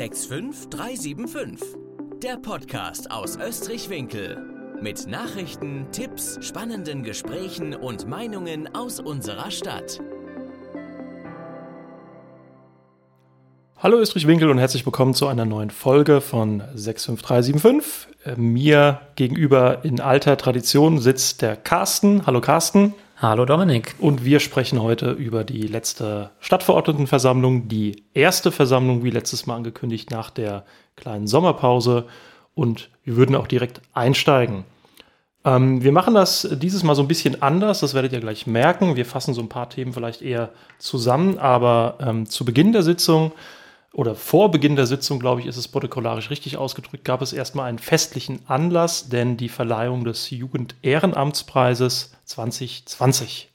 65375. Der Podcast aus Österreich-Winkel. Mit Nachrichten, Tipps, spannenden Gesprächen und Meinungen aus unserer Stadt. Hallo Österreich-Winkel und herzlich willkommen zu einer neuen Folge von 65375. Äh, mir gegenüber in alter Tradition sitzt der Carsten. Hallo Carsten. Hallo Dominik. Und wir sprechen heute über die letzte Stadtverordnetenversammlung, die erste Versammlung, wie letztes Mal angekündigt, nach der kleinen Sommerpause. Und wir würden auch direkt einsteigen. Ähm, wir machen das dieses Mal so ein bisschen anders, das werdet ihr gleich merken. Wir fassen so ein paar Themen vielleicht eher zusammen, aber ähm, zu Beginn der Sitzung oder vor Beginn der Sitzung, glaube ich, ist es protokollarisch richtig ausgedrückt, gab es erstmal einen festlichen Anlass, denn die Verleihung des Jugendehrenamtspreises 2020.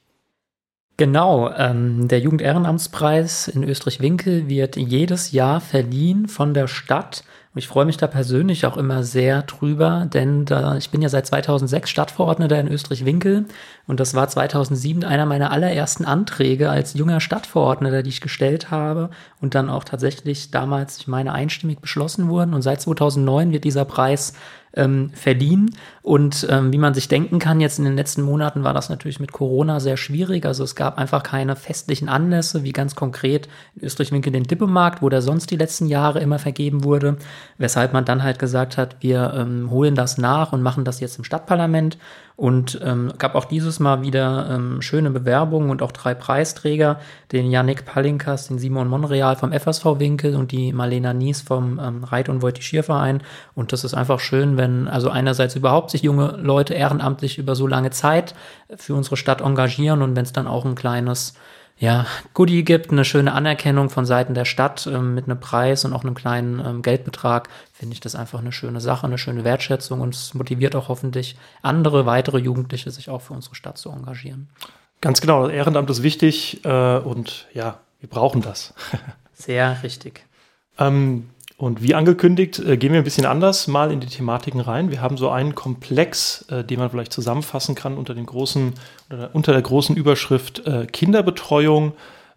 Genau, ähm, der Jugendehrenamtspreis in Österreich-Winkel wird jedes Jahr verliehen von der Stadt und ich freue mich da persönlich auch immer sehr drüber, denn da, ich bin ja seit 2006 Stadtverordneter in Österreich-Winkel und das war 2007 einer meiner allerersten Anträge als junger Stadtverordneter, die ich gestellt habe und dann auch tatsächlich damals, ich meine, einstimmig beschlossen wurden. Und seit 2009 wird dieser Preis ähm, verliehen. Und ähm, wie man sich denken kann, jetzt in den letzten Monaten war das natürlich mit Corona sehr schwierig. Also es gab einfach keine festlichen Anlässe, wie ganz konkret in Österreich-Winkel den Dippemarkt, wo der sonst die letzten Jahre immer vergeben wurde. Weshalb man dann halt gesagt hat, wir ähm, holen das nach und machen das jetzt im Stadtparlament. Und ähm, gab auch dieses Mal wieder ähm, schöne Bewerbungen und auch drei Preisträger, den Yannick Palinkas, den Simon Monreal vom FSV Winkel und die Marlena Nies vom ähm, Reit- und Voltigierverein. Und das ist einfach schön, wenn also einerseits überhaupt sich junge Leute ehrenamtlich über so lange Zeit für unsere Stadt engagieren und wenn es dann auch ein kleines ja, Goodie gibt, eine schöne Anerkennung von Seiten der Stadt ähm, mit einem Preis und auch einem kleinen ähm, Geldbetrag, finde ich das einfach eine schöne Sache, eine schöne Wertschätzung und es motiviert auch hoffentlich andere, weitere Jugendliche, sich auch für unsere Stadt zu engagieren. Ganz genau, Ehrenamt ist wichtig äh, und ja, wir brauchen das. Sehr richtig. ähm, und wie angekündigt, äh, gehen wir ein bisschen anders mal in die Thematiken rein. Wir haben so einen Komplex, äh, den man vielleicht zusammenfassen kann unter, den großen, unter der großen Überschrift äh, Kinderbetreuung.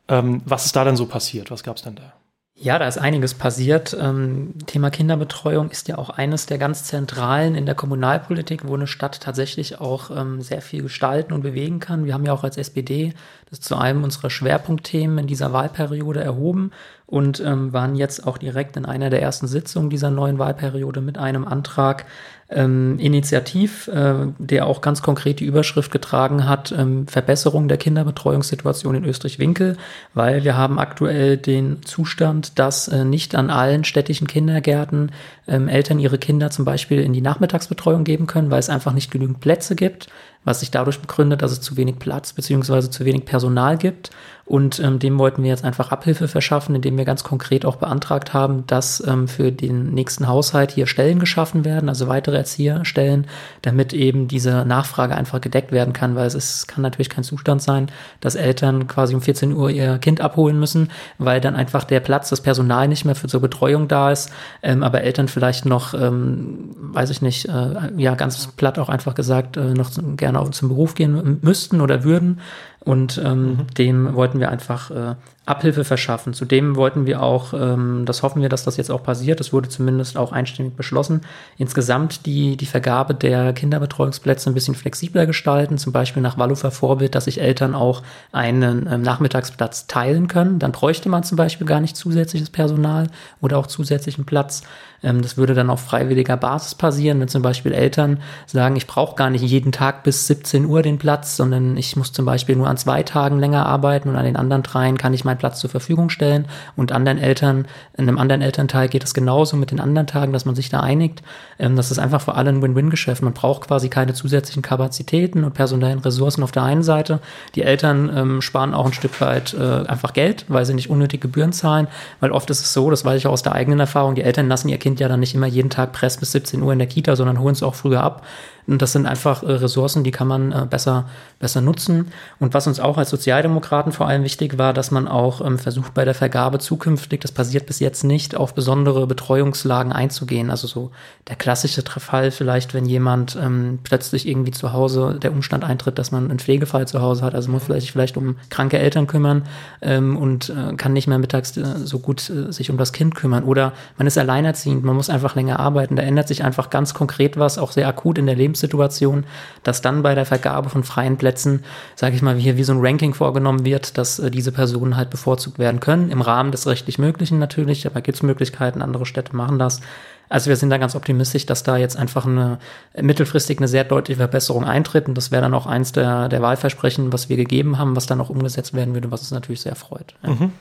Ähm, was ist da denn so passiert? Was gab es denn da? Ja, da ist einiges passiert. Ähm, Thema Kinderbetreuung ist ja auch eines der ganz zentralen in der Kommunalpolitik, wo eine Stadt tatsächlich auch ähm, sehr viel gestalten und bewegen kann. Wir haben ja auch als SPD das zu einem unserer Schwerpunktthemen in dieser Wahlperiode erhoben und ähm, waren jetzt auch direkt in einer der ersten Sitzungen dieser neuen Wahlperiode mit einem Antrag ähm, initiativ, äh, der auch ganz konkret die Überschrift getragen hat, ähm, Verbesserung der Kinderbetreuungssituation in Österreich-Winkel, weil wir haben aktuell den Zustand, dass äh, nicht an allen städtischen Kindergärten ähm, Eltern ihre Kinder zum Beispiel in die Nachmittagsbetreuung geben können, weil es einfach nicht genügend Plätze gibt was sich dadurch begründet, dass es zu wenig Platz beziehungsweise zu wenig Personal gibt. Und ähm, dem wollten wir jetzt einfach Abhilfe verschaffen, indem wir ganz konkret auch beantragt haben, dass ähm, für den nächsten Haushalt hier Stellen geschaffen werden, also weitere Erzieherstellen, damit eben diese Nachfrage einfach gedeckt werden kann, weil es ist, kann natürlich kein Zustand sein, dass Eltern quasi um 14 Uhr ihr Kind abholen müssen, weil dann einfach der Platz, das Personal nicht mehr für zur Betreuung da ist, ähm, aber Eltern vielleicht noch, ähm, weiß ich nicht, äh, ja ganz platt auch einfach gesagt, äh, noch gerne auch zum Beruf gehen müssten oder würden. Und ähm, mhm. dem wollten wir einfach äh, Abhilfe verschaffen. Zudem wollten wir auch, ähm, das hoffen wir, dass das jetzt auch passiert, es wurde zumindest auch einstimmig beschlossen, insgesamt die, die Vergabe der Kinderbetreuungsplätze ein bisschen flexibler gestalten, zum Beispiel nach Wallofer Vorbild, dass sich Eltern auch einen ähm, Nachmittagsplatz teilen können. Dann bräuchte man zum Beispiel gar nicht zusätzliches Personal oder auch zusätzlichen Platz. Ähm, das würde dann auf freiwilliger Basis passieren, wenn zum Beispiel Eltern sagen, ich brauche gar nicht jeden Tag bis 17 Uhr den Platz, sondern ich muss zum Beispiel nur an zwei Tagen länger arbeiten und an den anderen dreien kann ich meinen Platz zur Verfügung stellen und anderen Eltern, in einem anderen Elternteil geht es genauso mit den anderen Tagen, dass man sich da einigt. Ähm, das ist einfach für alle ein Win-Win-Geschäft. Man braucht quasi keine zusätzlichen Kapazitäten und personellen Ressourcen auf der einen Seite. Die Eltern ähm, sparen auch ein Stück weit äh, einfach Geld, weil sie nicht unnötig Gebühren zahlen, weil oft ist es so, das weiß ich auch aus der eigenen Erfahrung, die Eltern lassen ihr Kind Kind ja dann nicht immer jeden Tag press bis 17 Uhr in der Kita, sondern holen es auch früher ab. Und das sind einfach äh, Ressourcen, die kann man äh, besser, besser nutzen. Und was uns auch als Sozialdemokraten vor allem wichtig war, dass man auch auch ähm, versucht bei der Vergabe zukünftig, das passiert bis jetzt nicht, auf besondere Betreuungslagen einzugehen. Also so der klassische Fall vielleicht, wenn jemand ähm, plötzlich irgendwie zu Hause der Umstand eintritt, dass man einen Pflegefall zu Hause hat, also muss vielleicht vielleicht um kranke Eltern kümmern ähm, und äh, kann nicht mehr mittags äh, so gut äh, sich um das Kind kümmern. Oder man ist alleinerziehend, man muss einfach länger arbeiten. Da ändert sich einfach ganz konkret was, auch sehr akut in der Lebenssituation, dass dann bei der Vergabe von freien Plätzen, sage ich mal, hier wie so ein Ranking vorgenommen wird, dass äh, diese Personen halt bevorzugt werden können, im Rahmen des rechtlich Möglichen natürlich, aber gibt es Möglichkeiten, andere Städte machen das. Also wir sind da ganz optimistisch, dass da jetzt einfach eine mittelfristig eine sehr deutliche Verbesserung eintritt. Und das wäre dann auch eins der, der Wahlversprechen, was wir gegeben haben, was dann auch umgesetzt werden würde, was uns natürlich sehr freut. Ja. Mhm.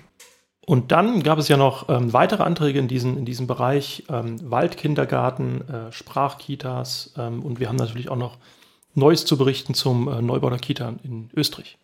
Und dann gab es ja noch ähm, weitere Anträge in, diesen, in diesem Bereich, ähm, Waldkindergarten, äh, Sprachkitas ähm, und wir haben natürlich auch noch Neues zu berichten zum äh, Neubau der Kita in Österreich.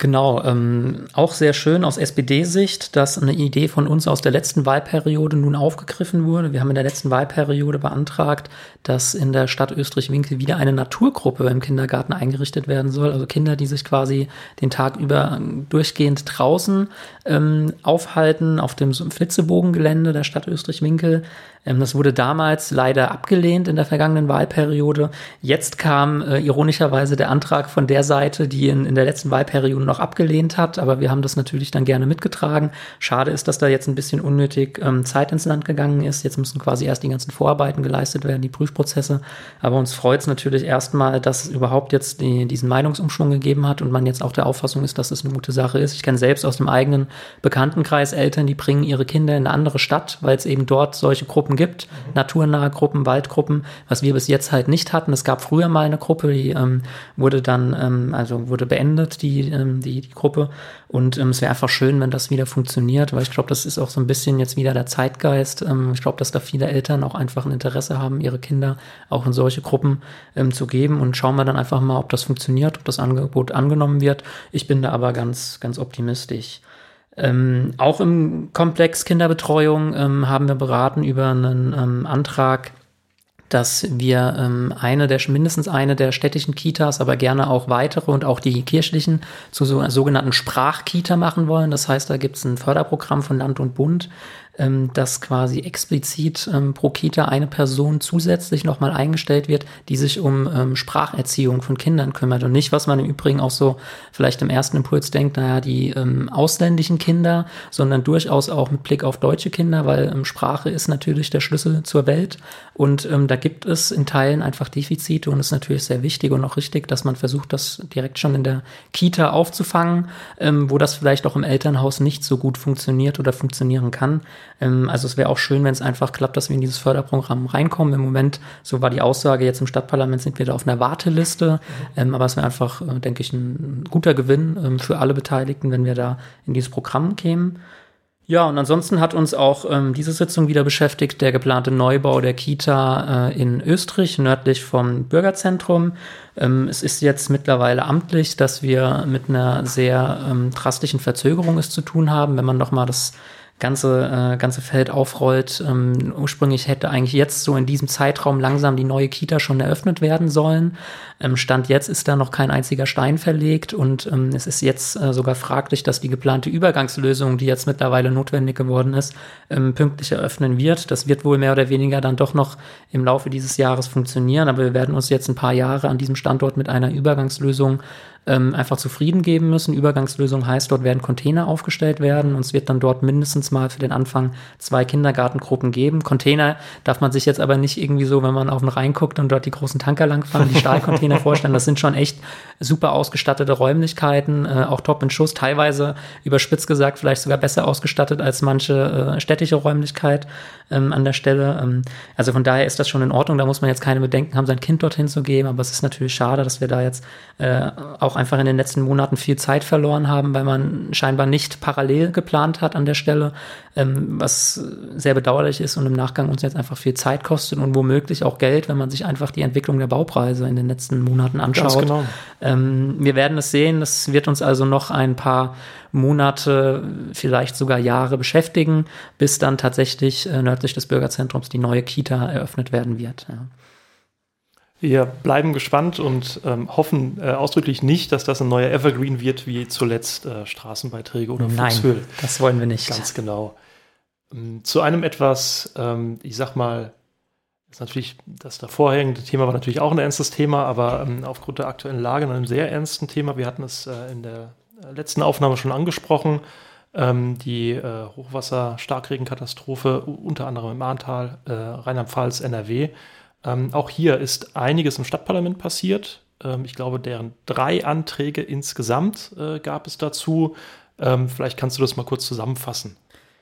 Genau, ähm, auch sehr schön aus SPD-Sicht, dass eine Idee von uns aus der letzten Wahlperiode nun aufgegriffen wurde. Wir haben in der letzten Wahlperiode beantragt, dass in der Stadt Österreich-Winkel wieder eine Naturgruppe im Kindergarten eingerichtet werden soll. Also Kinder, die sich quasi den Tag über durchgehend draußen ähm, aufhalten auf dem Flitzebogengelände der Stadt Österreich-Winkel ähm, das wurde damals leider abgelehnt in der vergangenen Wahlperiode. Jetzt kam äh, ironischerweise der Antrag von der Seite, die in, in der letzten Wahlperiode noch abgelehnt hat, aber wir haben das natürlich dann gerne mitgetragen. Schade ist, dass da jetzt ein bisschen unnötig ähm, Zeit ins Land gegangen ist. Jetzt müssen quasi erst die ganzen Vorarbeiten geleistet werden, die Prüfprozesse. Aber uns freut es natürlich erstmal, dass es überhaupt jetzt die, diesen Meinungsumschwung gegeben hat und man jetzt auch der Auffassung ist, dass es eine gute Sache ist. Ich kenne selbst aus dem eigenen Bekanntenkreis Eltern, die bringen ihre Kinder in eine andere Stadt, weil es eben dort solche Gruppen gibt, mhm. naturnahe Gruppen, Waldgruppen, was wir bis jetzt halt nicht hatten. Es gab früher mal eine Gruppe, die ähm, wurde dann, ähm, also wurde beendet, die, ähm, die, die Gruppe. Und ähm, es wäre einfach schön, wenn das wieder funktioniert, weil ich glaube, das ist auch so ein bisschen jetzt wieder der Zeitgeist. Ähm, ich glaube, dass da viele Eltern auch einfach ein Interesse haben, ihre Kinder auch in solche Gruppen ähm, zu geben. Und schauen wir dann einfach mal, ob das funktioniert, ob das Angebot angenommen wird. Ich bin da aber ganz, ganz optimistisch. Ähm, auch im Komplex Kinderbetreuung ähm, haben wir beraten über einen ähm, Antrag, dass wir ähm, eine der mindestens eine der städtischen Kitas, aber gerne auch weitere und auch die kirchlichen zu so sogenannten Sprachkita machen wollen. Das heißt, da gibt es ein Förderprogramm von Land und Bund, ähm, dass quasi explizit ähm, pro Kita eine Person zusätzlich nochmal eingestellt wird, die sich um ähm, Spracherziehung von Kindern kümmert und nicht, was man im Übrigen auch so vielleicht im ersten Impuls denkt, naja, die ähm, ausländischen Kinder, sondern durchaus auch mit Blick auf deutsche Kinder, weil ähm, Sprache ist natürlich der Schlüssel zur Welt und ähm, da gibt es in Teilen einfach Defizite und es ist natürlich sehr wichtig und auch richtig, dass man versucht, das direkt schon in der Kita aufzufangen, ähm, wo das vielleicht auch im Elternhaus nicht so gut funktioniert oder funktionieren kann. Ähm, also es wäre auch schön, wenn es einfach klappt, dass wir in dieses Förderprogramm reinkommen. Im Moment, so war die Aussage, jetzt im Stadtparlament sind wir da auf einer Warteliste. Mhm. aber es wäre einfach, äh, denke ich, ein guter Gewinn ähm, für alle Beteiligten, wenn wir da in dieses Programm kämen. Ja, und ansonsten hat uns auch ähm, diese Sitzung wieder beschäftigt, der geplante Neubau der Kita äh, in Österreich, nördlich vom Bürgerzentrum. Ähm, es ist jetzt mittlerweile amtlich, dass wir mit einer sehr ähm, drastischen Verzögerung es zu tun haben. Wenn man nochmal das ganze, äh, ganze Feld aufrollt. Ähm, ursprünglich hätte eigentlich jetzt so in diesem Zeitraum langsam die neue Kita schon eröffnet werden sollen. Ähm, Stand jetzt ist da noch kein einziger Stein verlegt und ähm, es ist jetzt äh, sogar fraglich, dass die geplante Übergangslösung, die jetzt mittlerweile notwendig geworden ist, ähm, pünktlich eröffnen wird. Das wird wohl mehr oder weniger dann doch noch im Laufe dieses Jahres funktionieren, aber wir werden uns jetzt ein paar Jahre an diesem Standort mit einer Übergangslösung ähm, einfach zufrieden geben müssen. Übergangslösung heißt, dort werden Container aufgestellt werden und es wird dann dort mindestens mal für den Anfang zwei Kindergartengruppen geben. Container darf man sich jetzt aber nicht irgendwie so, wenn man auf den Rhein guckt und dort die großen Tanker langfahren, die Stahlcontainer vorstellen. Das sind schon echt super ausgestattete Räumlichkeiten, äh, auch top in Schuss, teilweise überspitzt gesagt vielleicht sogar besser ausgestattet als manche äh, städtische Räumlichkeit ähm, an der Stelle. Ähm, also von daher ist das schon in Ordnung. Da muss man jetzt keine Bedenken haben, sein Kind dorthin zu geben. Aber es ist natürlich schade, dass wir da jetzt äh, auch einfach in den letzten Monaten viel Zeit verloren haben, weil man scheinbar nicht parallel geplant hat an der Stelle, ähm, was sehr bedauerlich ist und im Nachgang uns jetzt einfach viel Zeit kostet und womöglich auch Geld, wenn man sich einfach die Entwicklung der Baupreise in den letzten Monaten anschaut. Genau. Ähm, wir werden es sehen. Das wird uns also noch ein paar Monate, vielleicht sogar Jahre beschäftigen, bis dann tatsächlich äh, nördlich des Bürgerzentrums die neue Kita eröffnet werden wird. Ja. Wir bleiben gespannt und ähm, hoffen äh, ausdrücklich nicht, dass das ein neuer Evergreen wird, wie zuletzt äh, Straßenbeiträge oder Nein, Fuchshöhl. das wollen wir nicht. Ganz genau. Ähm, zu einem etwas, ähm, ich sag mal, ist natürlich das davorhängende Thema war natürlich auch ein ernstes Thema, aber ähm, aufgrund der aktuellen Lage in einem sehr ernsten Thema. Wir hatten es äh, in der letzten Aufnahme schon angesprochen. Ähm, die äh, Hochwasser-Starkregenkatastrophe, unter anderem im Ahrtal, äh, Rheinland-Pfalz, NRW. Ähm, auch hier ist einiges im Stadtparlament passiert. Ähm, ich glaube, deren drei Anträge insgesamt äh, gab es dazu. Ähm, vielleicht kannst du das mal kurz zusammenfassen.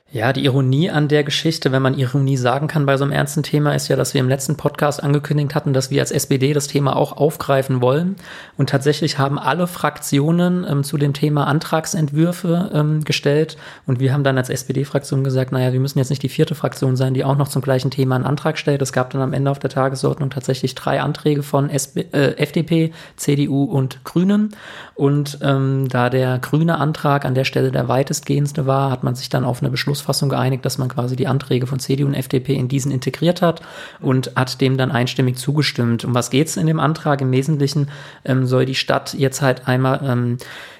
Ja, die Ironie an der Geschichte, wenn man Ironie sagen kann bei so einem ernsten Thema, ist ja, dass wir im letzten Podcast angekündigt hatten, dass wir als SPD das Thema auch aufgreifen wollen. Und tatsächlich haben alle Fraktionen ähm, zu dem Thema Antragsentwürfe ähm, gestellt. Und wir haben dann als SPD-Fraktion gesagt, naja, wir müssen jetzt nicht die vierte Fraktion sein, die auch noch zum gleichen Thema einen Antrag stellt. Es gab dann am Ende auf der Tagesordnung tatsächlich drei Anträge von SB, äh, FDP, CDU und Grünen. Und ähm, da der grüne Antrag an der Stelle der weitestgehendste war, hat man sich dann auf eine Beschluss Beschlussfassung geeinigt, dass man quasi die Anträge von CDU und FDP in diesen integriert hat und hat dem dann einstimmig zugestimmt. Um was geht es in dem Antrag? Im Wesentlichen ähm, soll die Stadt jetzt halt einmal ähm,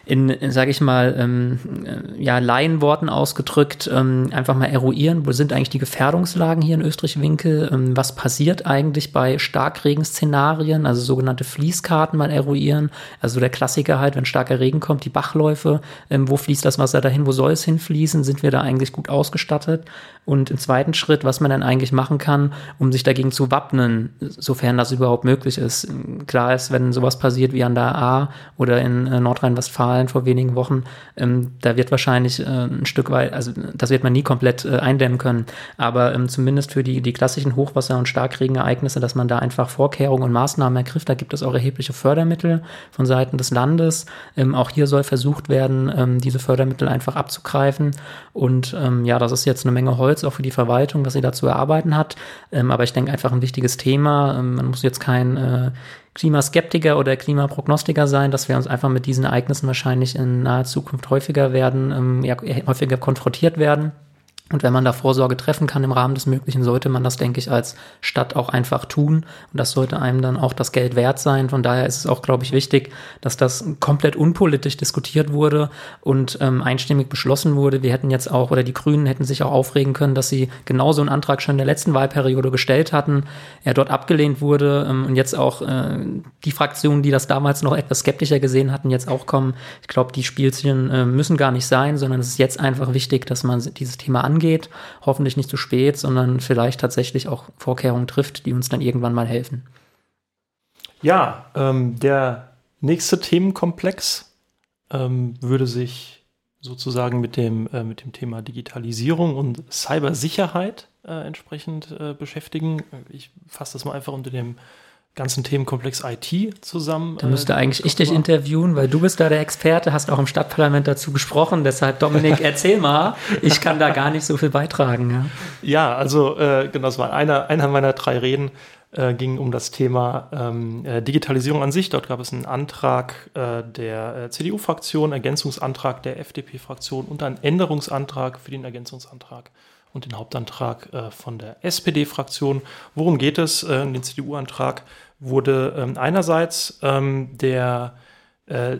in, sage ich mal, ähm, äh, ja, Laienworten ausgedrückt, ähm, einfach mal eruieren, wo sind eigentlich die Gefährdungslagen hier in Österreich-Winkel, ähm, was passiert eigentlich bei Starkregen-Szenarien, also sogenannte Fließkarten mal eruieren, also der Klassiker halt, wenn starker Regen kommt, die Bachläufe, ähm, wo fließt das Wasser dahin, wo soll es hinfließen, sind wir da eigentlich gut ausgestattet? Und im zweiten Schritt, was man dann eigentlich machen kann, um sich dagegen zu wappnen, sofern das überhaupt möglich ist. Klar ist, wenn sowas passiert wie an der A oder in äh, Nordrhein-Westfalen, Zahlen vor wenigen Wochen, ähm, da wird wahrscheinlich äh, ein Stück weit, also das wird man nie komplett äh, eindämmen können, aber ähm, zumindest für die, die klassischen Hochwasser- und Starkregenereignisse, dass man da einfach Vorkehrungen und Maßnahmen ergriff, da gibt es auch erhebliche Fördermittel von Seiten des Landes. Ähm, auch hier soll versucht werden, ähm, diese Fördermittel einfach abzugreifen. Und ähm, ja, das ist jetzt eine Menge Holz auch für die Verwaltung, was sie dazu erarbeiten hat, ähm, aber ich denke einfach ein wichtiges Thema. man muss jetzt kein äh, Klimaskeptiker oder Klimaprognostiker sein, dass wir uns einfach mit diesen Ereignissen wahrscheinlich in naher Zukunft häufiger werden, ähm, ja, häufiger konfrontiert werden. Und wenn man da Vorsorge treffen kann im Rahmen des Möglichen, sollte man das, denke ich, als Stadt auch einfach tun. Und das sollte einem dann auch das Geld wert sein. Von daher ist es auch, glaube ich, wichtig, dass das komplett unpolitisch diskutiert wurde und ähm, einstimmig beschlossen wurde. Wir hätten jetzt auch, oder die Grünen hätten sich auch aufregen können, dass sie genauso einen Antrag schon in der letzten Wahlperiode gestellt hatten, er dort abgelehnt wurde ähm, und jetzt auch äh, die Fraktionen, die das damals noch etwas skeptischer gesehen hatten, jetzt auch kommen. Ich glaube, die Spielchen äh, müssen gar nicht sein, sondern es ist jetzt einfach wichtig, dass man dieses Thema angeht angeht. Hoffentlich nicht zu spät, sondern vielleicht tatsächlich auch Vorkehrungen trifft, die uns dann irgendwann mal helfen. Ja, ähm, der nächste Themenkomplex ähm, würde sich sozusagen mit dem, äh, mit dem Thema Digitalisierung und Cybersicherheit äh, entsprechend äh, beschäftigen. Ich fasse das mal einfach unter dem ganzen Themenkomplex IT zusammen. Da müsste äh, eigentlich ich dich interviewen, weil du bist da der Experte, hast auch im Stadtparlament dazu gesprochen. Deshalb, Dominik, erzähl mal. Ich kann da gar nicht so viel beitragen. Ja, ja also äh, genau, das war einer, einer meiner drei Reden, äh, ging um das Thema ähm, äh, Digitalisierung an sich. Dort gab es einen Antrag äh, der äh, CDU-Fraktion, Ergänzungsantrag der FDP-Fraktion und einen Änderungsantrag für den Ergänzungsantrag und den Hauptantrag äh, von der SPD-Fraktion. Worum geht es? Äh, den CDU-Antrag wurde ähm, einerseits ähm, der äh,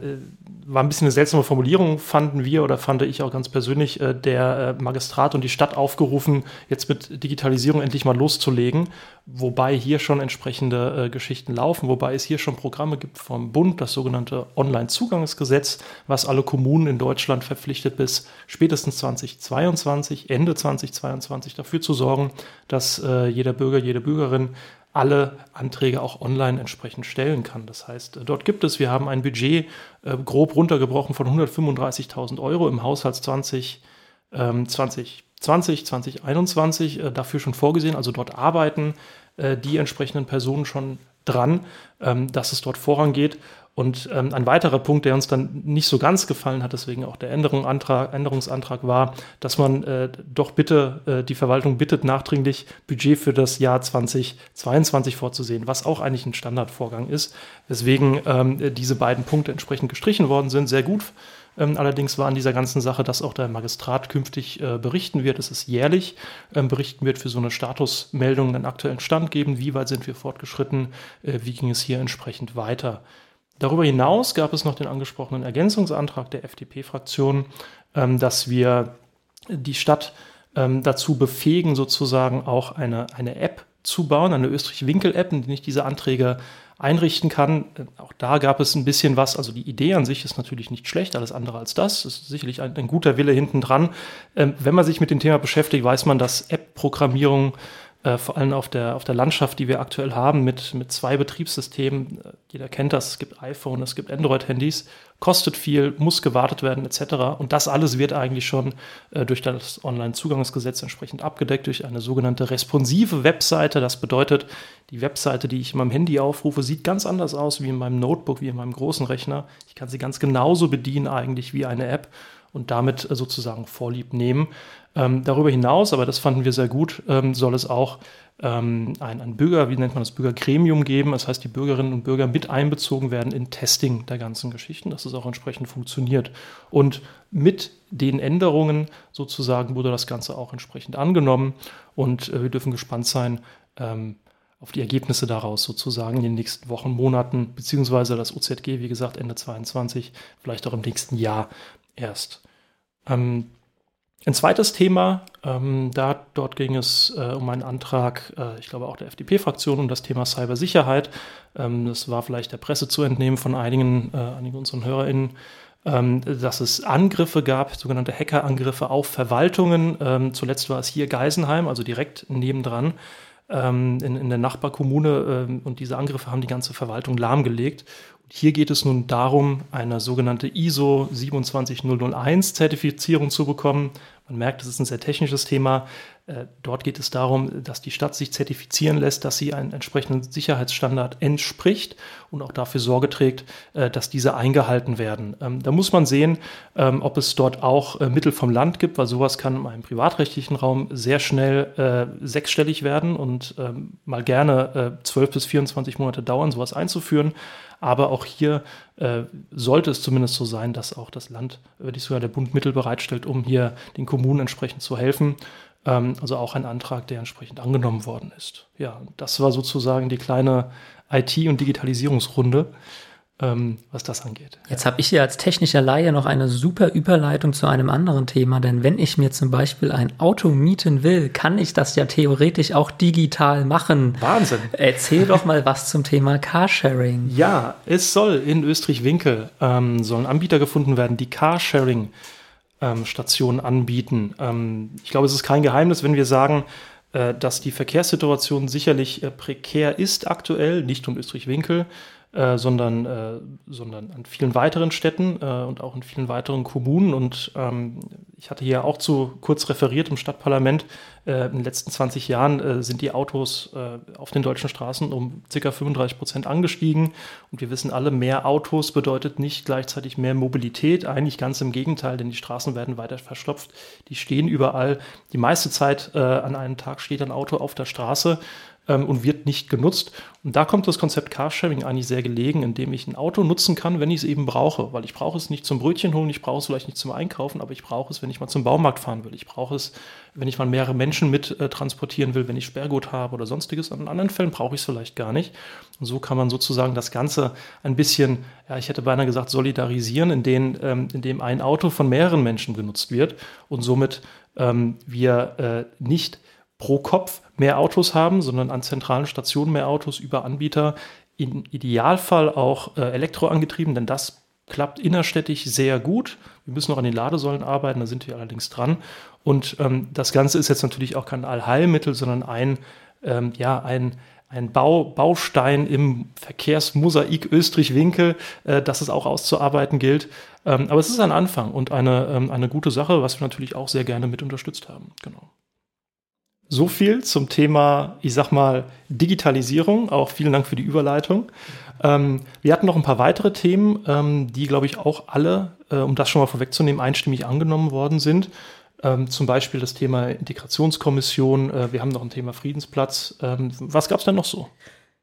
war ein bisschen eine seltsame Formulierung, fanden wir oder fand ich auch ganz persönlich, äh, der äh, Magistrat und die Stadt aufgerufen, jetzt mit Digitalisierung endlich mal loszulegen, wobei hier schon entsprechende äh, Geschichten laufen, wobei es hier schon Programme gibt vom Bund, das sogenannte Online-Zugangsgesetz, was alle Kommunen in Deutschland verpflichtet bis spätestens 2022, Ende 2022 dafür zu sorgen, dass äh, jeder Bürger, jede Bürgerin alle Anträge auch online entsprechend stellen kann. Das heißt, dort gibt es, wir haben ein Budget äh, grob runtergebrochen von 135.000 Euro im Haushalt 20, ähm, 2020, 2021 äh, dafür schon vorgesehen. Also dort arbeiten äh, die entsprechenden Personen schon dran, ähm, dass es dort vorangeht. Und ähm, ein weiterer Punkt, der uns dann nicht so ganz gefallen hat, deswegen auch der Änderungsantrag, Änderungsantrag war, dass man äh, doch bitte, äh, die Verwaltung bittet nachdringlich Budget für das Jahr 2022 vorzusehen, was auch eigentlich ein Standardvorgang ist, weswegen ähm, diese beiden Punkte entsprechend gestrichen worden sind. Sehr gut Ähm, allerdings war an dieser ganzen Sache, dass auch der Magistrat künftig äh, berichten wird, es jährlich ähm, berichten wird für so eine Statusmeldung einen aktuellen Stand geben, wie weit sind wir fortgeschritten, äh, wie ging es hier entsprechend weiter. Darüber hinaus gab es noch den angesprochenen Ergänzungsantrag der FDP-Fraktion, ähm, dass wir die Stadt ähm, dazu befähigen, sozusagen auch eine, eine App zu bauen, eine Österreich-Winkel-App, in der ich diese Anträge einrichten kann. Auch da gab es ein bisschen was. Also die Idee an sich ist natürlich nicht schlecht, alles andere als das. Das ist sicherlich ein, ein guter Wille hinten dran. Ähm, wenn man sich mit dem Thema beschäftigt, weiß man, dass App-Programmierung äh, vor allem auf der, auf der Landschaft, die wir aktuell haben, mit, mit zwei Betriebssystemen. Äh, jeder kennt das, es gibt iPhone, es gibt Android-Handys, kostet viel, muss gewartet werden, etc. Und das alles wird eigentlich schon äh, durch das Online-Zugangsgesetz entsprechend abgedeckt, durch eine sogenannte responsive Webseite. Das bedeutet, die Webseite, die ich in meinem Handy aufrufe, sieht ganz anders aus wie in meinem Notebook, wie in meinem großen Rechner. Ich kann sie ganz genauso bedienen eigentlich wie eine App und damit äh, sozusagen Vorlieb nehmen. Ähm, darüber hinaus, aber das fanden wir sehr gut, ähm, soll es auch ähm, ein, ein Bürger, wie nennt man das, Bürgergremium geben. Das heißt, die Bürgerinnen und Bürger mit einbezogen werden in Testing der ganzen Geschichten, dass es auch entsprechend funktioniert. Und mit den Änderungen sozusagen wurde das Ganze auch entsprechend angenommen und äh, wir dürfen gespannt sein, ähm, auf die Ergebnisse daraus sozusagen in den nächsten Wochen, Monaten, beziehungsweise das OZG, wie gesagt, Ende 22, vielleicht auch im nächsten Jahr erst. Ähm, ein zweites Thema, ähm, da, dort ging es äh, um einen Antrag, äh, ich glaube auch der FDP-Fraktion, um das Thema Cybersicherheit. Ähm, das war vielleicht der Presse zu entnehmen von einigen, äh, einigen unseren HörerInnen, ähm, dass es Angriffe gab, sogenannte Hackerangriffe auf Verwaltungen. Ähm, zuletzt war es hier Geisenheim, also direkt nebendran ähm, in, in der Nachbarkommune. Ähm, und diese Angriffe haben die ganze Verwaltung lahmgelegt. Hier geht es nun darum, eine sogenannte ISO 27001 Zertifizierung zu bekommen. Man merkt, das ist ein sehr technisches Thema. Äh, dort geht es darum, dass die Stadt sich zertifizieren lässt, dass sie einen entsprechenden Sicherheitsstandard entspricht und auch dafür Sorge trägt, äh, dass diese eingehalten werden. Ähm, da muss man sehen, ähm, ob es dort auch äh, Mittel vom Land gibt, weil sowas kann im privatrechtlichen Raum sehr schnell sechsstellig werden und ähm, mal gerne zwölf bis 24 Monate dauern, sowas einzuführen. Aber auch hier äh, sollte es zumindest so sein, dass auch das Land, wenn nicht sogar der Bund Mittel bereitstellt, um hier den Kommunen entsprechend zu helfen. Ähm, also auch ein Antrag, der entsprechend angenommen worden ist. Ja, das war sozusagen die kleine IT- und Digitalisierungsrunde ähm, was das angeht. Jetzt habe ich hier als technischer Laie noch eine super Überleitung zu einem anderen Thema, denn wenn ich mir zum Beispiel ein Auto mieten will, kann ich das ja theoretisch auch digital machen. Wahnsinn. Erzähl doch mal was zum Thema Carsharing. Ja, es soll in Österreich-Winkel ähm, sollen Anbieter gefunden werden, die Carsharing ähm, Stationen anbieten. Ähm, ich glaube, es ist kein Geheimnis, wenn wir sagen, äh, dass die Verkehrssituation sicherlich äh, prekär ist aktuell, nicht um Österreich-Winkel, äh, sondern, äh, sondern an vielen weiteren Städten äh, und auch in vielen weiteren Kommunen. Und ähm, ich hatte hier auch zu kurz referiert im Stadtparlament. Äh, in den letzten 20 Jahren äh, sind die Autos auf den deutschen Straßen um ca. 35 Prozent angestiegen. Und wir wissen alle, mehr Autos bedeutet nicht gleichzeitig mehr Mobilität. Eigentlich ganz im Gegenteil, denn die Straßen werden weiter verstopft. Die stehen überall. Die meiste Zeit an einem Tag steht ein Auto auf der Straße ähm, und wird nicht genutzt. Und da kommt das Konzept Carsharing eigentlich sehr gelegen, indem ich ein Auto nutzen kann, wenn ich es eben brauche. Weil ich brauche es nicht zum Brötchen holen, ich brauche es vielleicht nicht zum Einkaufen, aber ich brauche es, wenn ich mal zum Baumarkt fahren will. Ich brauche es, wenn ich mal mehrere Menschen mit äh, transportieren will, wenn ich Sperrgut habe oder sonstiges. In anderen Fällen brauche ich es vielleicht gar nicht. Und so kann man sozusagen das Ganze ein bisschen, ja, ich hätte beinahe gesagt, solidarisieren, indem, ähm, indem ein Auto von mehreren Menschen genutzt wird und somit ähm, wir äh, nicht pro Kopf mehr Autos haben, sondern an zentralen Stationen mehr Autos über Anbieter. Im Idealfall auch äh, elektroangetrieben, denn das klappt innerstädtisch sehr gut. Wir müssen noch an den Ladesäulen arbeiten, da sind wir allerdings dran. Und ähm, das Ganze ist jetzt natürlich auch kein Allheilmittel, sondern ein, ähm, ja, ein, ein Bau, Baustein im Verkehrsmosaik Österreich-Winkel, äh, das es auch auszuarbeiten gilt. Ähm, aber es ist ein Anfang und eine, ähm, eine gute Sache, was wir natürlich auch sehr gerne mit unterstützt haben. Genau. So viel zum Thema, ich sag mal, Digitalisierung. Auch vielen Dank für die Überleitung. Ähm, wir hatten noch ein paar weitere Themen, ähm, die, glaube ich, auch alle, äh, um das schon mal vorwegzunehmen, einstimmig angenommen worden sind. Ähm, zum Beispiel das Thema Integrationskommission. Äh, wir haben noch ein Thema Friedensplatz. Ähm, was gab es denn noch so?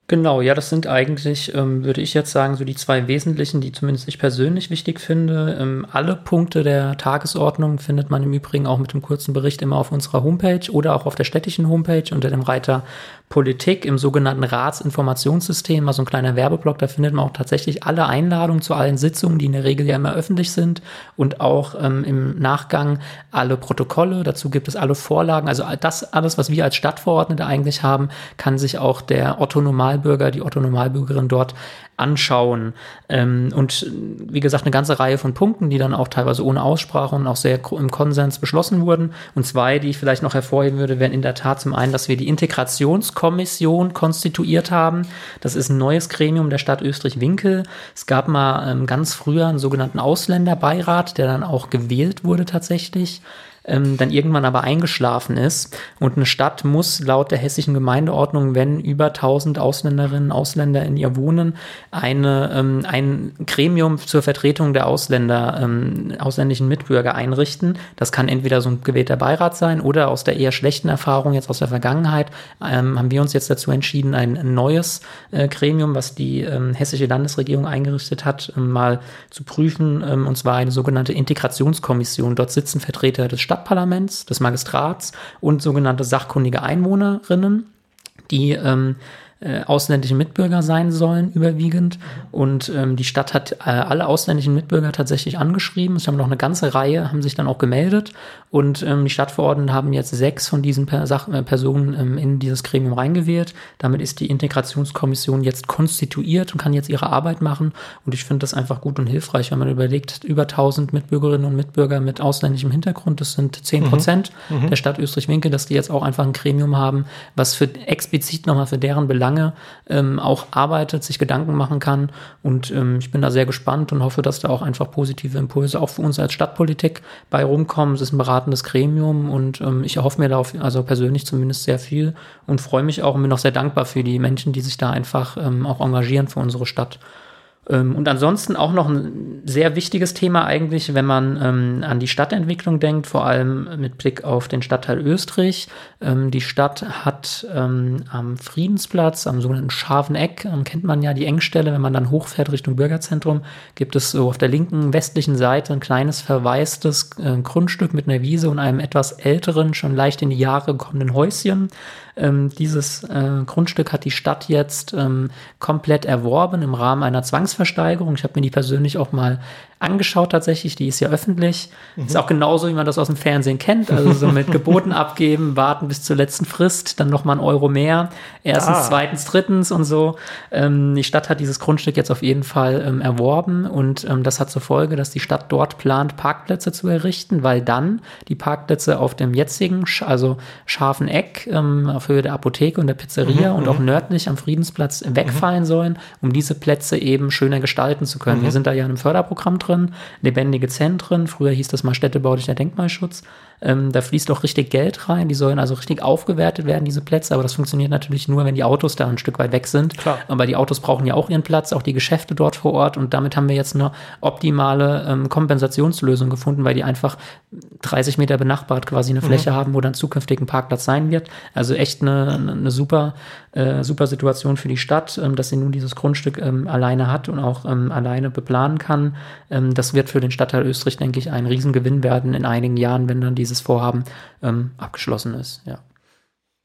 Genau, ja, das sind eigentlich, ähm, würde ich jetzt sagen, so die zwei wesentlichen, die zumindest ich persönlich wichtig finde. Ähm, alle Punkte der Tagesordnung findet man im Übrigen auch mit dem kurzen Bericht immer auf unserer Homepage oder auch auf der städtischen Homepage unter dem Reiter Politik im sogenannten Ratsinformationssystem, also ein kleiner Werbeblock, da findet man auch tatsächlich alle Einladungen zu allen Sitzungen, die in der Regel ja immer öffentlich sind und auch ähm, im Nachgang alle Protokolle, dazu gibt es alle Vorlagen, also das alles, was wir als Stadtverordnete eigentlich haben, kann sich auch der Otto Normalbürger, die Otto Normalbürgerin dort anschauen. Ähm, und wie gesagt, eine ganze Reihe von Punkten, die dann auch teilweise ohne Aussprache und auch sehr im Konsens beschlossen wurden. Und zwei, die ich vielleicht noch hervorheben würde, wären in der Tat zum einen, dass wir die Integrationskommission konstituiert haben. Das ist ein neues Gremium der Stadt Österreich-Winkel. Es gab mal ähm, ganz früher einen sogenannten Ausländerbeirat, der dann auch gewählt wurde tatsächlich ähm, dann irgendwann aber eingeschlafen ist. Und eine Stadt muss laut der hessischen Gemeindeordnung, wenn über 1000 Ausländerinnen und Ausländer in ihr wohnen, eine, ähm, ein Gremium zur Vertretung der Ausländer, ähm, ausländischen Mitbürger einrichten. Das kann entweder so ein gewählter Beirat sein oder aus der eher schlechten Erfahrung jetzt aus der Vergangenheit ähm, haben wir uns jetzt dazu entschieden, ein neues äh, Gremium, was die ähm, hessische Landesregierung eingerichtet hat, ähm, mal zu prüfen, und zwar eine sogenannte Integrationskommission. Dort sitzen Vertreter des Stadt Stadtparlaments, des Magistrats und sogenannte sachkundige Einwohnerinnen, die ähm, äh, ausländischen Mitbürger sein sollen, überwiegend. Und ähm, die Stadt hat äh, alle ausländischen Mitbürger tatsächlich angeschrieben. Es haben noch eine ganze Reihe, haben sich dann auch gemeldet. Und ähm, die Stadtverordneten haben jetzt sechs von diesen per Sach äh, Personen ähm, in dieses Gremium reingewählt. Damit ist die Integrationskommission jetzt konstituiert und kann jetzt ihre Arbeit machen. Und ich finde das einfach gut und hilfreich, wenn man überlegt, über 1000 Mitbürgerinnen und Mitbürger mit ausländischem Hintergrund, das sind 10 Prozent mhm. der Stadt Österreich-Winkel, dass die jetzt auch einfach ein Gremium haben, was für explizit nochmal für deren Belange lange ähm, auch arbeitet, sich Gedanken machen kann. Und ähm, ich bin da sehr gespannt und hoffe, dass da auch einfach positive Impulse auch für uns als Stadtpolitik bei rumkommen. Es ist ein beratendes Gremium und ähm, ich erhoffe mir da auf, also persönlich zumindest sehr viel und freue mich auch und bin auch sehr dankbar für die Menschen, die sich da einfach ähm, auch engagieren für unsere Stadt. Ähm, und ansonsten auch noch ein sehr wichtiges Thema eigentlich, wenn man ähm, an die Stadtentwicklung denkt, vor allem mit Blick auf den Stadtteil Österreich. Ähm, die Stadt hat ähm, am Friedensplatz, am sogenannten Scharfen Eck, ähm, kennt man ja die Engstelle, wenn man dann hochfährt Richtung Bürgerzentrum, gibt es so auf der linken westlichen Seite ein kleines verwaistes äh, Grundstück mit einer Wiese und einem etwas älteren, schon leicht in die Jahre kommenden Häuschen. Ähm, dieses äh, Grundstück hat die Stadt jetzt ähm, komplett erworben im Rahmen einer Zwangsversteigerung. Ich habe mir die persönlich auch mal angeschaut tatsächlich, die ist ja öffentlich. Mhm. Ist auch genauso, wie man das aus dem Fernsehen kennt. Also so mit Geboten abgeben, warten bis zur letzten Frist, dann nochmal ein Euro mehr. Erstens, ah. zweitens, drittens und so. Ähm, die Stadt hat dieses Grundstück jetzt auf jeden Fall ähm, erworben und ähm, das hat zur Folge, dass die Stadt dort plant, Parkplätze zu errichten, weil dann die Parkplätze auf dem jetzigen, also scharfen Eck ähm, auf Höhe der Apotheke und der Pizzeria mhm. und auch mhm. nördlich am Friedensplatz wegfallen mhm. sollen, um diese Plätze eben schöner gestalten zu können. Wir mhm. sind da ja in einem Förderprogramm drin lebendige Zentren. Früher hieß das mal städtebaulicher Denkmalschutz. Ähm, da fließt auch richtig Geld rein. Die sollen also richtig aufgewertet werden, diese Plätze. Aber das funktioniert natürlich nur, wenn die Autos da ein Stück weit weg sind. Klar. Aber die Autos brauchen ja auch ihren Platz, auch die Geschäfte dort vor Ort. Und damit haben wir jetzt eine optimale ähm, Kompensationslösung gefunden, weil die einfach 30 Meter benachbart quasi eine Fläche mhm. haben, wo dann zukünftig ein Parkplatz sein wird. Also echt eine, eine super, äh, super Situation für die Stadt, ähm, dass sie nun dieses Grundstück ähm, alleine hat und auch ähm, alleine beplanen kann. Ähm, das wird für den Stadtteil Österreich, denke ich, ein Riesengewinn werden in einigen Jahren, wenn dann dieses Vorhaben ähm, abgeschlossen ist. Ja.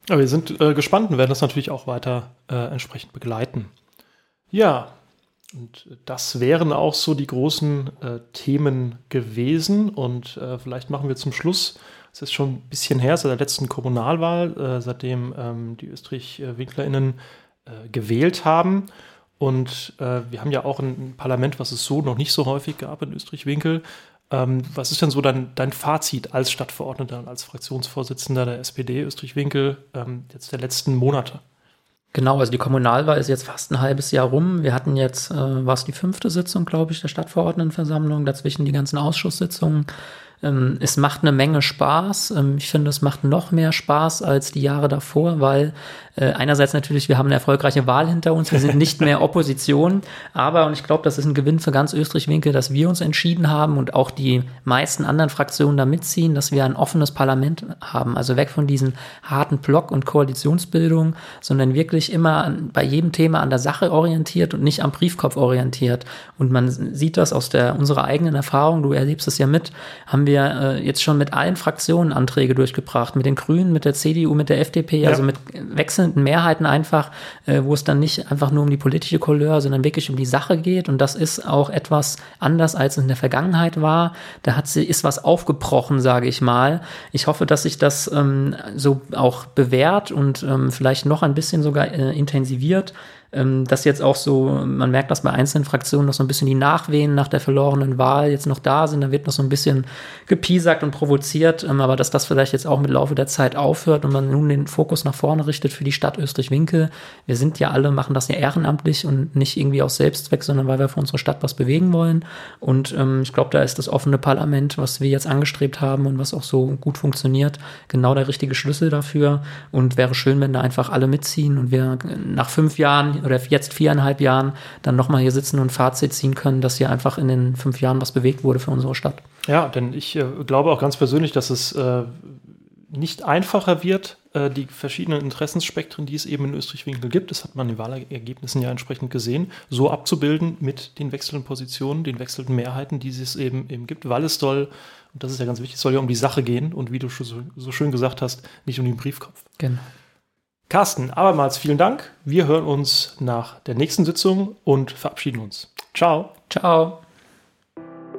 ja wir sind äh, gespannt und werden das natürlich auch weiter äh, entsprechend begleiten. Ja, und das wären auch so die großen äh, Themen gewesen. Und äh, vielleicht machen wir zum Schluss, es ist schon ein bisschen her, seit der letzten Kommunalwahl, äh, seitdem ähm, die Österreich-WinklerInnen äh, gewählt haben. Und äh, wir haben ja auch ein Parlament, was es so noch nicht so häufig gab in Österreich-Winkel. Ähm, was ist denn so dein, dein Fazit als Stadtverordneter und als Fraktionsvorsitzender der SPD Österreich-Winkel ähm, jetzt der letzten Monate? Genau, also die Kommunalwahl ist jetzt fast ein halbes Jahr rum. Wir hatten jetzt, äh, war es die fünfte Sitzung, glaube ich, der Stadtverordnetenversammlung, dazwischen die ganzen Ausschusssitzungen. Ähm, es macht eine Menge Spaß. Ähm, ich finde, es macht noch mehr Spaß als die Jahre davor, weil äh, einerseits natürlich, wir haben eine erfolgreiche Wahl hinter uns, wir sind nicht mehr Opposition, aber, und ich glaube, das ist ein Gewinn für ganz Österreich-Winkel, dass wir uns entschieden haben und auch die meisten anderen Fraktionen da mitziehen, dass wir ein offenes Parlament haben. Also weg von diesen harten Block- und Koalitionsbildungen, sondern wirklich immer an, bei jedem Thema an der Sache orientiert und nicht am Briefkopf orientiert. Und man sieht das aus der, unserer eigenen Erfahrung, du erlebst es ja mit, haben wir äh, jetzt schon mit allen Fraktionen Anträge durchgebracht, mit den Grünen, mit der CDU, mit der FDP, ja. also mit wechselnden Mehrheiten einfach, äh, wo es dann nicht einfach nur um die politische Couleur, sondern wirklich um die Sache geht. Und das ist auch etwas anders, als es in der Vergangenheit war. Da hat sie, ist was aufgebrochen, sage ich mal. Ich hoffe, dass sich das ähm, so auch bewährt und ähm, vielleicht noch ein bisschen sogar äh, intensiviert ähm, dass jetzt auch so, man merkt, dass bei einzelnen Fraktionen noch so ein bisschen die Nachwehen nach der verlorenen Wahl jetzt noch da sind, da wird noch so ein bisschen gepiesackt und provoziert, ähm, aber dass das vielleicht jetzt auch mit Laufe der Zeit aufhört und man nun den Fokus nach vorne richtet für die Stadt Österreich-Winkel. Wir sind ja alle, machen das ja ehrenamtlich und nicht irgendwie aus Selbstzweck, sondern weil wir für unsere Stadt was bewegen wollen. Und ähm, ich glaube, da ist das offene Parlament, was wir jetzt angestrebt haben und was auch so gut funktioniert, genau der richtige Schlüssel dafür. Und wäre schön, wenn da einfach alle mitziehen und wir nach fünf Jahren oder jetzt viereinhalb Jahren dann nochmal hier sitzen und ein Fazit ziehen können, dass hier einfach in den fünf Jahren was bewegt wurde für unsere Stadt. Ja, denn ich äh, glaube auch ganz persönlich, dass es äh, nicht einfacher wird, äh, die verschiedenen Interessensspektren, die es eben in Österreich-Winkel gibt, das hat man in den Wahlergebnissen ja entsprechend gesehen, so abzubilden mit den wechselnden Positionen, den wechselnden Mehrheiten, die es eben, eben gibt, weil es soll, und das ist ja ganz wichtig, es soll ja um die Sache gehen und wie du so, so schön gesagt hast, nicht um den Briefkopf. Genau. Carsten, abermals vielen Dank. Wir hören uns nach der nächsten Sitzung und verabschieden uns. Ciao. Ciao.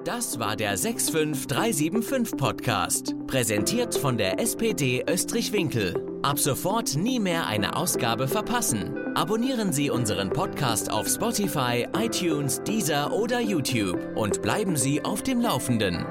Das war der 65375 Podcast, präsentiert von der SPD Österreich-Winkel. Ab sofort nie mehr eine Ausgabe verpassen. Abonnieren Sie unseren Podcast auf Spotify, iTunes, Deezer oder YouTube und bleiben Sie auf dem Laufenden.